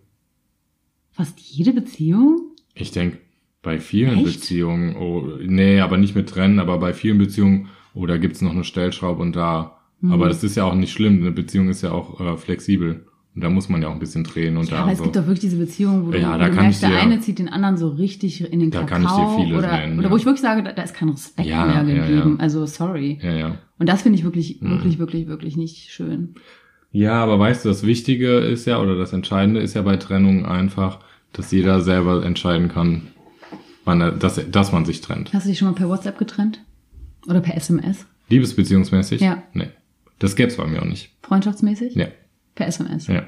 Fast jede Beziehung? Ich denk, Bei vielen Echt? Beziehungen, oh, nee, aber nicht mit Trennen, aber bei vielen Beziehungen, oh, da gibt's noch eine Stellschraube und da. Mhm. Aber das ist ja auch nicht schlimm, eine Beziehung ist ja auch äh, flexibel. Und da muss man ja auch ein bisschen drehen und Ja, da aber es so. gibt doch wirklich diese Beziehungen, wo du, Ja, wo da du merkst, der dir- eine zieht den anderen so richtig in den Da Kakao. kann ich dir viele oder, nennen, oder ja. wo ich wirklich sage, da, da ist kein Respekt Ja, mehr gegeben. Also sorry. ja, ja. Und das finde ich wirklich, Mhm. wirklich, wirklich, wirklich nicht schön. Ja, aber weißt du, das Wichtige ist ja, oder das Entscheidende ist ja bei Trennungen einfach, dass jeder selber entscheiden kann, wann er, dass, dass man sich trennt. Hast du dich schon mal per WhatsApp getrennt? Oder per SMS? Liebesbeziehungsmäßig? Ja. Nee. Das gäb's bei mir auch nicht. Freundschaftsmäßig? Ja. Per SMS. Ja.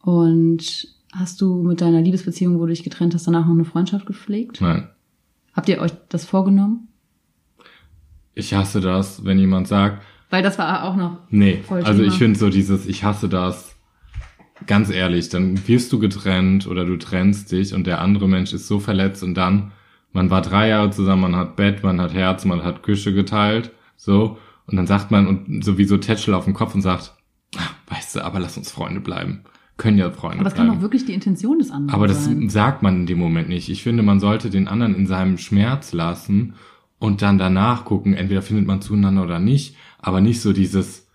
Und hast du mit deiner Liebesbeziehung, wo du dich getrennt hast, danach noch eine Freundschaft gepflegt? Nein. Habt ihr euch das vorgenommen? Ich hasse das, wenn jemand sagt, Weil das war auch noch. nee, also ich finde so dieses, ich hasse das, ganz ehrlich, dann wirst du getrennt oder du trennst dich und der andere Mensch ist so verletzt und dann, man war drei Jahre zusammen, man hat Bett, man hat Herz, man hat Küche geteilt, so, und dann sagt man und sowieso Tätschel auf den Kopf und sagt, "Ah, weißt du, aber lass uns Freunde bleiben. Können ja Freunde Aber es bleiben. kann doch wirklich die Intention des anderen Aber das sein. sagt man in dem Moment nicht. Ich finde, man sollte den anderen in seinem Schmerz lassen und dann danach gucken, entweder findet man zueinander oder nicht, aber nicht so dieses,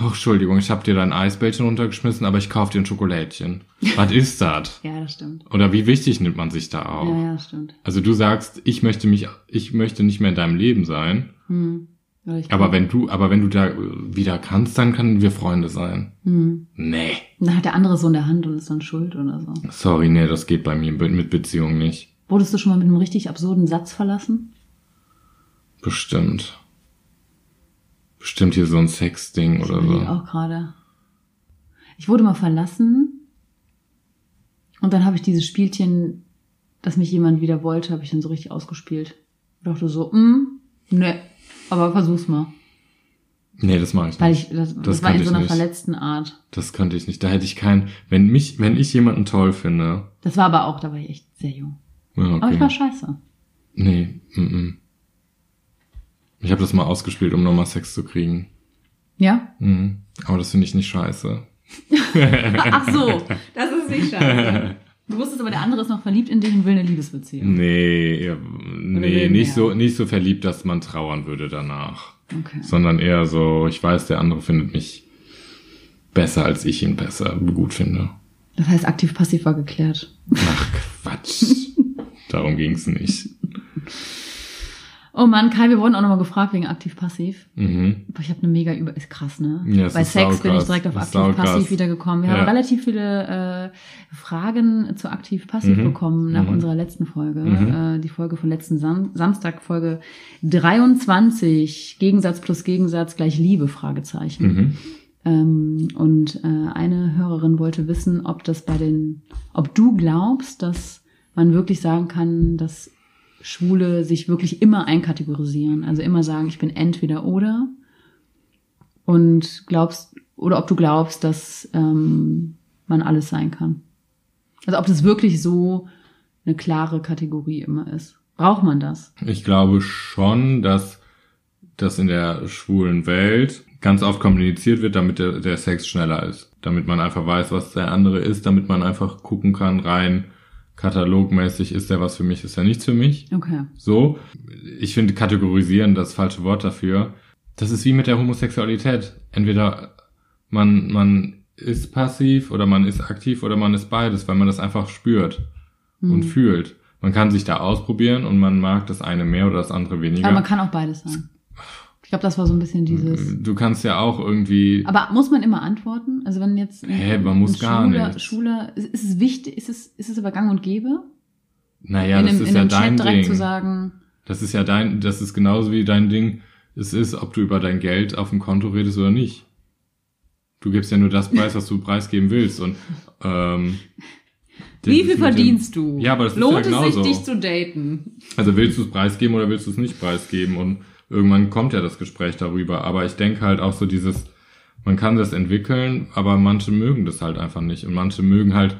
oh, Entschuldigung, ich habe dir dein Eisbällchen runtergeschmissen, aber ich kauf dir ein Schokolädchen. [LAUGHS] Was ist das? Ja, das stimmt. Oder wie wichtig nimmt man sich da auch? Ja, ja, das stimmt. Also du sagst, ich möchte mich, ich möchte nicht mehr in deinem Leben sein, Hm. Ich aber wenn du, aber wenn du da wieder kannst, dann können wir Freunde sein. Hm. Nee. Dann hat der andere so in der Hand und ist dann schuld oder so. Sorry, nee, das geht bei mir mit Beziehungen nicht. Wurdest du schon mal mit einem richtig absurden Satz verlassen? Bestimmt. Bestimmt hier so ein Sexding Ich oder so. auch gerade. Ich wurde mal verlassen und dann habe ich dieses Spielchen, dass mich jemand wieder wollte, habe ich dann so richtig ausgespielt. Ich dachte so, hm, ne, aber versuch's mal. Nee, das mache ich Weil nicht. ich, das, das, Das war in so einer nicht. verletzten Art. Das könnte ich nicht. Da hätte ich keinen. Wenn mich, wenn ich jemanden toll finde. Das war aber auch, da war ich echt sehr jung. Ja, Aber ich war okay. scheiße. Nee, mm, mm. Ich habe das mal ausgespielt, um nochmal Sex zu kriegen. Ja? Mhm. Aber das finde ich nicht scheiße. [LAUGHS] Ach so, das ist nicht scheiße. [LAUGHS] Du wusstest aber, der andere ist noch verliebt in dich und will eine Liebesbeziehung. Nee, ja, nee, nicht mehr. so, nicht so verliebt, dass man trauern würde danach. Okay. Sondern eher so, ich weiß, der andere findet mich besser, als ich ihn besser gut finde. Das heißt, aktiv-passiv war geklärt. Ach Quatsch. [LAUGHS] Darum ging's nicht. Oh Mann, Kai, wir wurden auch nochmal gefragt wegen aktiv-passiv. Mhm. Ich habe eine mega über... Ist krass, ne? Ja, Bei Sex bin ich direkt auf aktiv-passiv wiedergekommen. Wir Ja. haben relativ viele äh, Fragen zu aktiv-passiv Mhm. bekommen nach Mhm. unserer letzten Folge. Mhm. Äh, die Folge von letzten Sam Samstag, Folge 23. Gegensatz plus Gegensatz gleich Liebe, Fragezeichen. Mhm. Ähm, und äh, eine Hörerin wollte wissen, ob das bei den, ob du glaubst, dass man wirklich sagen kann, dass Schwule sich wirklich immer einkategorisieren, also immer sagen, ich bin entweder oder. Und glaubst, oder ob du glaubst, dass ähm, man alles sein kann. Also ob das wirklich so eine klare Kategorie immer ist. Braucht man das? Ich glaube schon, dass das in der schwulen Welt ganz oft kommuniziert wird, damit der, der Sex schneller ist. Damit man einfach weiß, was der andere ist, damit man einfach gucken kann, rein katalogmäßig, ist der was für mich, ist er nichts für mich. Okay. So. Ich finde kategorisieren das falsche Wort dafür. Das ist wie mit der Homosexualität. Entweder man, man ist passiv oder man ist aktiv oder man ist beides, weil man das einfach spürt und Hm. fühlt. Man kann sich da ausprobieren und man mag das eine mehr oder das andere weniger. Aber man kann auch beides sein. Ich glaube, das war so ein bisschen dieses. du kannst ja auch irgendwie. Aber muss man immer antworten? Also wenn jetzt Hä, man muss gar Schwuler, nichts. Schwuler, ist, ist es wichtig, ist es, ist es aber gang und gäbe? naja, in das einem, ist in ja dein Chat Ding. zu sagen, Das ist ja dein, das ist genauso wie dein Ding. Es ist, ob du über dein Geld auf dem Konto redest oder nicht. Du gibst ja nur das Preis, was du preisgeben willst. Und ähm, das wie ist viel mit dem- verdienst du? Ja, aber das ist Lohnt ja es genauso. sich, dich zu daten? Also willst du es preisgeben oder willst du es nicht preisgeben? Und irgendwann kommt ja das Gespräch darüber. Aber ich denke halt auch so dieses, man kann das entwickeln, aber manche mögen das halt einfach nicht. Und manche mögen halt,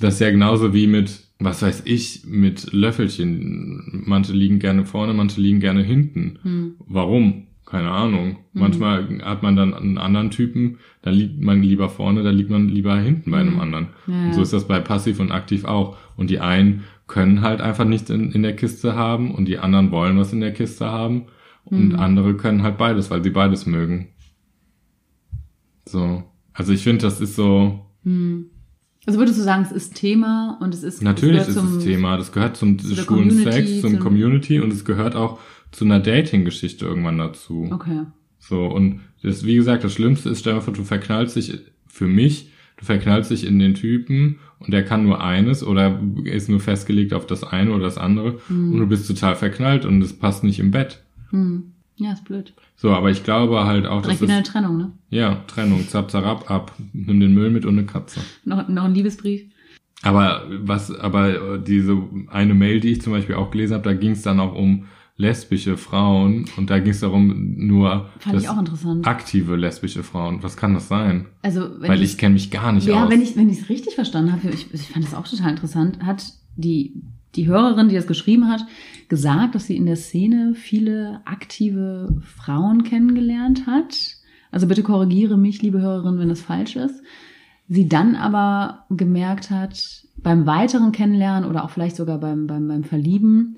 das ja genauso wie mit, was weiß ich, mit Löffelchen. Manche liegen gerne vorne, manche liegen gerne hinten. Hm. Warum? Keine Ahnung. Manchmal hat man dann einen anderen Typen, da liegt man lieber vorne, da liegt man lieber hinten bei einem Mhm. anderen. Ja, Und so ist das bei passiv und aktiv auch. Und die einen können halt einfach nichts in, in der Kiste haben und die anderen wollen was in der Kiste haben und Hm. andere können halt beides, weil sie beides mögen. So. Also ich finde, das ist so, Hm. Also würdest du sagen, es ist Thema und es ist natürlich es ist gehört es Thema. Das gehört zum schwulen Sex, zum zum- Community und es gehört auch zu einer Dating-Geschichte irgendwann dazu. Okay. So, und das, wie gesagt, das Schlimmste ist, stell du verknallst dich, für mich, du verknallst dich in den Typen und der kann nur eines oder ist nur festgelegt auf das eine oder das andere und du bist total verknallt und es passt nicht im Bett. Hm. Ja, ist blöd. So, aber ich glaube halt auch, dass Direkt wieder eine Trennung, ne? ja, Trennung, zap, zarab, ab, nimm den Müll mit und eine Katze. Noch, noch ein Liebesbrief. Aber was, aber äh, diese eine Mail, die ich zum Beispiel auch gelesen habe, da ging es dann auch um lesbische Frauen und da ging es darum nur Fand ich auch interessant. aktive lesbische Frauen. Was kann das sein? Also, wenn Weil ich ich kenne mich gar nicht Ja, aus. wenn ich wenn ich es richtig verstanden habe, ich, ich fand das auch total interessant, hat die die Hörerin, die das geschrieben hat, gesagt, dass sie in der Szene viele aktive Frauen kennengelernt hat. Also bitte korrigiere mich, liebe Hörerin, wenn das falsch ist. Sie dann aber gemerkt hat, beim weiteren Kennenlernen oder auch vielleicht sogar beim, beim, beim Verlieben,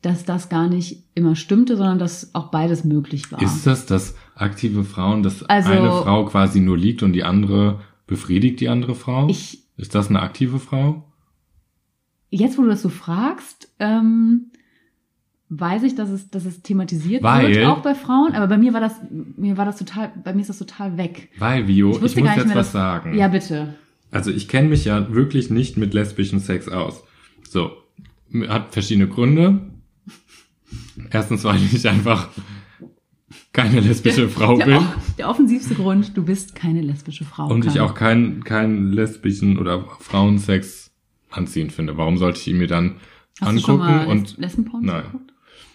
dass das gar nicht immer stimmte, sondern dass auch beides möglich war. Ist das, dass aktive Frauen, dass Also- eine Frau quasi nur liegt und die andere befriedigt die andere Frau? ich, ist das eine aktive Frau? Jetzt, wo du das so fragst, ähm, weiß ich, dass es, dass es thematisiert Weil- wird, auch bei Frauen, aber bei mir war das, mir war das total, bei mir ist das total weg. Weil, Vio, Ich ich, muss jetzt mehr, was sagen. Ja, bitte. Also ich kenne mich ja wirklich nicht mit lesbischen Sex aus. So, hat verschiedene Gründe. Erstens, weil ich einfach keine lesbische [LAUGHS] Frau der, bin. der offensivste Grund, du bist keine lesbische Frau. Und ich Kai. auch keinen keinen lesbischen oder Frauensex anziehend finde. Warum sollte ich ihn mir dann Hast du schon angucken? mal und, Lesbenpornos Nein. geguckt?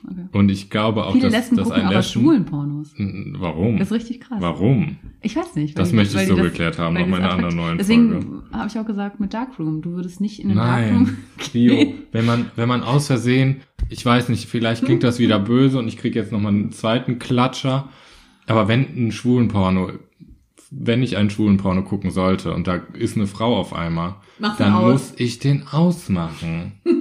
Okay. und ich glaube auch, Viele dass, Lesben dass gucken ein Lesben... schwulen Pornos. Warum? Das ist richtig krass. Warum? Ich weiß nicht. Das möchte ich so das- geklärt haben, auf meiner anderen neuen Deswegen habe ich auch gesagt, mit Darkroom. Du würdest nicht in den Nein, Darkroom [LAUGHS] Bio, wenn man, wenn man aus Versehen, ich weiß nicht, vielleicht klingt das wieder böse und ich krieg jetzt nochmal einen zweiten Klatscher, aber wenn ein schwulen Porno, wenn ich einen schwulen Porno gucken sollte und da ist eine Frau auf einmal, Mach's dann aus. muss ich den ausmachen. [LAUGHS]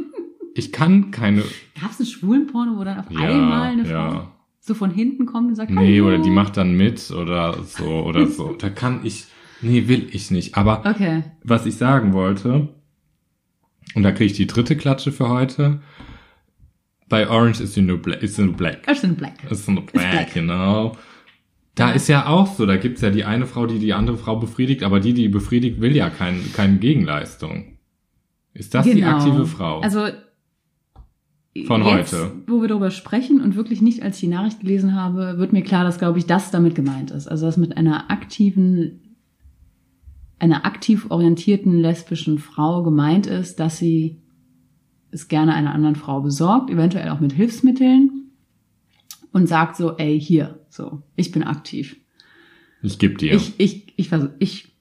Ich kann keine, Gab es einen schwulen Porno, wo dann auf ja, einmal eine Frau ja. so von hinten kommt und sagt, Nee, Hallo. oder die macht dann mit oder so oder so. [LAUGHS] Da kann ich, nee, will ich nicht. Aber Okay. was ich sagen wollte, und da kriege ich die dritte Klatsche für heute, bei Orange is the New Black. Is the new black. Is the new black, black. genau. Da ist ja auch so, da gibt's ja die eine Frau, die die andere Frau befriedigt, aber die, die befriedigt, will ja kein, keine Gegenleistung. Ist das die aktive Frau? Also Von jetzt, heute. wo wir darüber sprechen und wirklich nicht, als ich die Nachricht gelesen habe, wird mir klar, dass, glaube ich, das damit gemeint ist. Also, dass mit einer aktiven, einer aktiv orientierten lesbischen Frau gemeint ist, dass sie es gerne einer anderen Frau besorgt, eventuell auch mit Hilfsmitteln und sagt so, ey, hier, so, ich bin aktiv. ich geb dir. Ich, ich, ich, vers ich,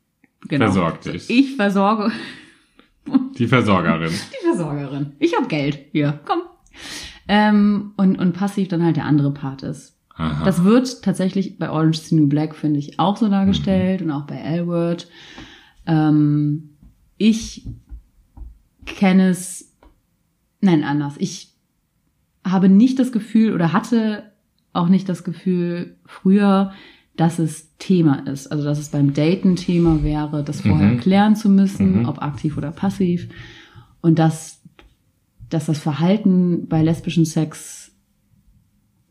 genau. Versorg dich. Ich versorge die Versorgerin. [LAUGHS] die Versorgerin. Ich habe Geld. Hier, komm. Ähm, und, und passiv dann halt der andere Part ist. Aha. Das wird tatsächlich bei Orange is the New Black, finde ich, auch so dargestellt und auch bei L-Word. Ähm, ich kenne es, nein, anders. Ich habe nicht das Gefühl oder hatte auch nicht das Gefühl früher, dass es Thema ist. Also, dass es beim Daten Thema wäre, das vorher Mhm. klären zu müssen, Mhm. ob aktiv oder passiv. Und dass, dass das Verhalten bei lesbischen Sex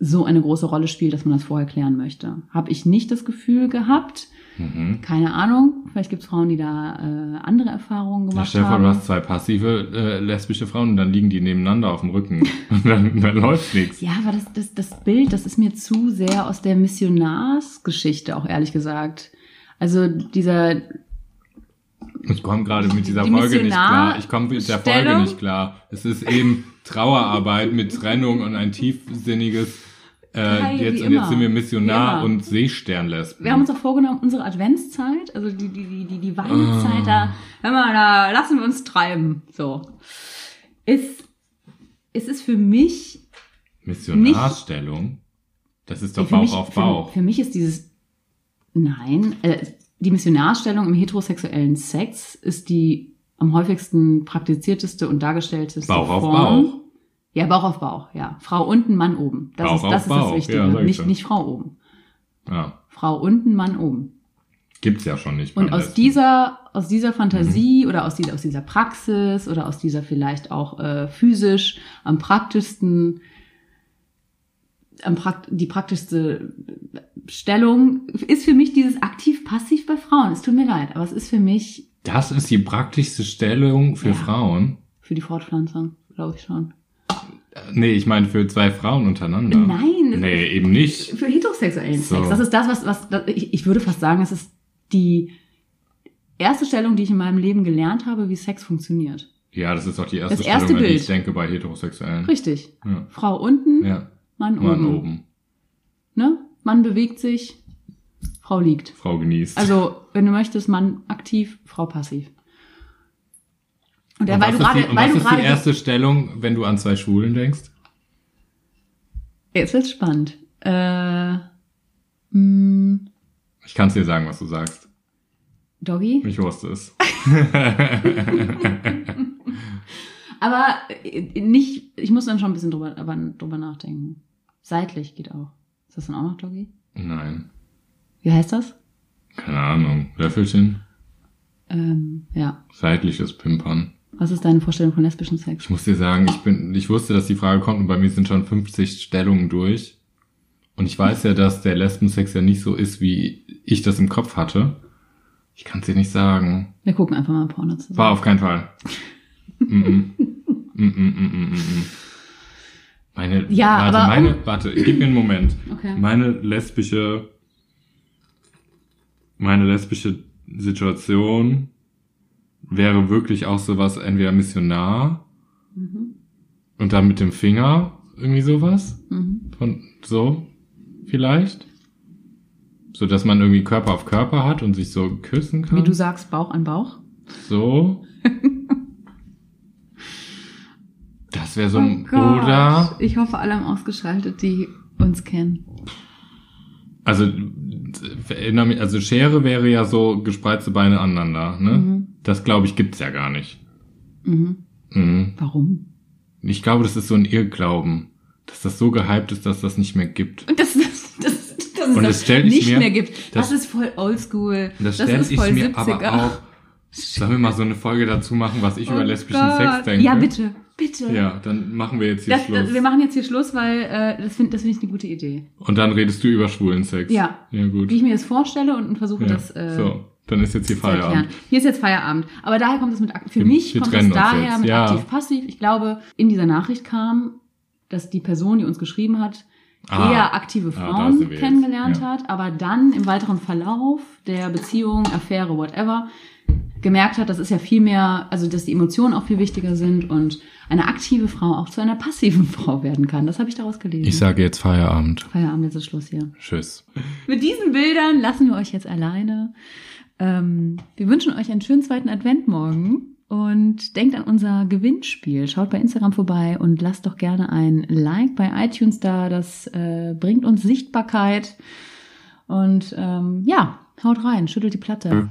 so eine große Rolle spielt, dass man das vorher klären möchte. Habe ich nicht das Gefühl gehabt. Mhm. Keine Ahnung. Vielleicht gibt es Frauen, die da äh, andere Erfahrungen gemacht stell haben. du hast zwei passive äh, lesbische Frauen und dann liegen die nebeneinander auf dem Rücken. [LAUGHS] Und dann, dann läuft nichts. Ja, aber das, das, das Bild, das ist mir zu sehr aus der Missionarsgeschichte, auch ehrlich gesagt. Also dieser, Ich komme gerade mit dieser Die Folge nicht klar. Ich komme mit der Stellung? Folge nicht klar. Es ist eben Trauerarbeit mit Trennung und ein tiefsinniges. Äh, Hi, jetzt, und jetzt sind wir Missionar und Seesternlesben. wir haben uns auch vorgenommen, unsere Adventszeit, also die, die, die, die, die Weihnachtszeit, da, hör mal, da lassen wir uns treiben. So. Ist, es ist für mich Missionarstellung? Das ist doch für Bauch mich, auf für, Bauch. Für mich ist dieses, nein, äh, die Missionarstellung im heterosexuellen Sex ist die am häufigsten praktizierteste und dargestellteste Bauch auf Form. Bauch. Ja, Bauch auf Bauch, ja. Frau unten, Mann oben. Das Bauch ist das, ist Bauch, das Wichtige. ja, nicht, nicht Frau oben. Ja. Frau unten, Mann oben. Gibt's ja schon nicht. Und aus dieser, aus dieser Mhm. Fantasie oder aus dieser, aus dieser Praxis oder aus dieser vielleicht auch äh, physisch am praktischsten, am Prakt die praktischste Stellung ist für mich dieses aktiv-passiv bei Frauen. Es tut mir leid, aber es ist für mich Das ist die praktischste Stellung für Ja. Frauen. für die Fortpflanzung, glaube ich schon. Nee, ich meine für zwei Frauen untereinander. Nein. Nee, eben nicht. Für heterosexuellen So. Sex. Das ist das, was, was ich, ich würde fast sagen, es ist die erste Stellung, die ich in meinem Leben gelernt habe, wie Sex funktioniert. Ja, das ist auch die erste, Das erste Stellung, an die Bild. ich denke bei Heterosexuellen. Richtig. Ja. Frau unten, ja. Mann oben. Mann oben. Ne? Mann bewegt sich, Frau liegt. Frau genießt. Also, wenn du möchtest, Mann aktiv, Frau passiv. Und Und weil was du ist gerade, weil was du ist die erste Stellung, wenn du an zwei Schwulen denkst? jetzt wird's spannend. Äh, mh, Ich kann es dir sagen, was du sagst. Doggy? Ich wusste es. [LAUGHS] Aber äh, nicht, ich muss dann schon ein bisschen drüber, drüber nachdenken. Seitlich geht auch. Ist das dann auch noch Doggy? Nein. Wie heißt das? Keine Ahnung. Löffelchen? Ähm, ja. Seitliches Pimpern. Was ist deine Vorstellung von lesbischen Sex? Ich muss dir sagen, ich bin, ich wusste, dass die Frage kommt und bei mir sind schon 50 Stellungen durch. Und ich weiß ja, dass der Lesbensex ja nicht so ist, wie ich das im Kopf hatte. Ich kann es dir nicht sagen. Wir gucken einfach mal Porno zusammen. War auf keinen Fall. -mm. Mm -mm, mm -mm, mm -mm. Meine, Ja, warte, aber meine, um- warte, gib mir einen Moment. Okay. Meine lesbische, meine lesbische Situation wäre wirklich auch sowas, entweder Missionar Mhm. und dann mit dem Finger, irgendwie sowas, Mhm. von, so, vielleicht. So, dass man irgendwie Körper auf Körper hat und sich so küssen kann. Wie du sagst, Bauch an Bauch. So. [LAUGHS] Das wäre so Oh ein, oder, Ich hoffe, alle haben ausgeschaltet, die uns kennen. also, mich, also Schere wäre ja so gespreizte Beine aneinander, ne? Mhm. Das glaube ich gibt's ja gar nicht. Mhm. Mhm. Warum? Ich glaube, das ist so ein Irrglauben, dass das so gehypt ist, dass das nicht mehr gibt. Und das, das, das, das Und das stell ich nicht mir- mehr gibt. Das, das- ist voll oldschool. Das Das ist ich voll mir 70er. aber auch. Sollen wir mal so eine Folge dazu machen, was ich Oh über lesbischen Gott. Sex denke? Ja, bitte, bitte. Ja, dann machen wir jetzt hier Das, Schluss. das, wir machen jetzt hier Schluss, weil äh, das finde das find ich eine gute Idee. Und dann redest du über schwulen Sex. Ja. Ja, gut. Wie ich mir das vorstelle und, und versuche ja. das äh, so, dann ist jetzt hier. Feierabend. Hier ist jetzt Feierabend. Aber daher kommt es mit für Wir- mich wir kommt es daher jetzt. mit Ja. aktiv-passiv. Ich glaube, in dieser Nachricht kam, dass die Person, die uns geschrieben hat, Ah. eher aktive Ah, Frauen jetzt. kennengelernt Ja. hat, aber dann im weiteren Verlauf der Beziehung, Affäre, whatever, gemerkt hat, das ist ja viel mehr, also dass die Emotionen auch viel wichtiger sind und eine aktive Frau auch zu einer passiven [LAUGHS] Frau werden kann. Das habe ich daraus gelesen. Ich sage jetzt Feierabend. Feierabend, jetzt ist Schluss hier. Tschüss. Mit diesen Bildern lassen wir euch jetzt alleine. Ähm, wir wünschen euch einen schönen zweiten Advent morgen und denkt an unser Gewinnspiel. Schaut bei Instagram vorbei und lasst doch gerne ein Like bei iTunes da. Das äh, bringt uns Sichtbarkeit. Und ähm, ja, haut rein, schüttelt die Platte.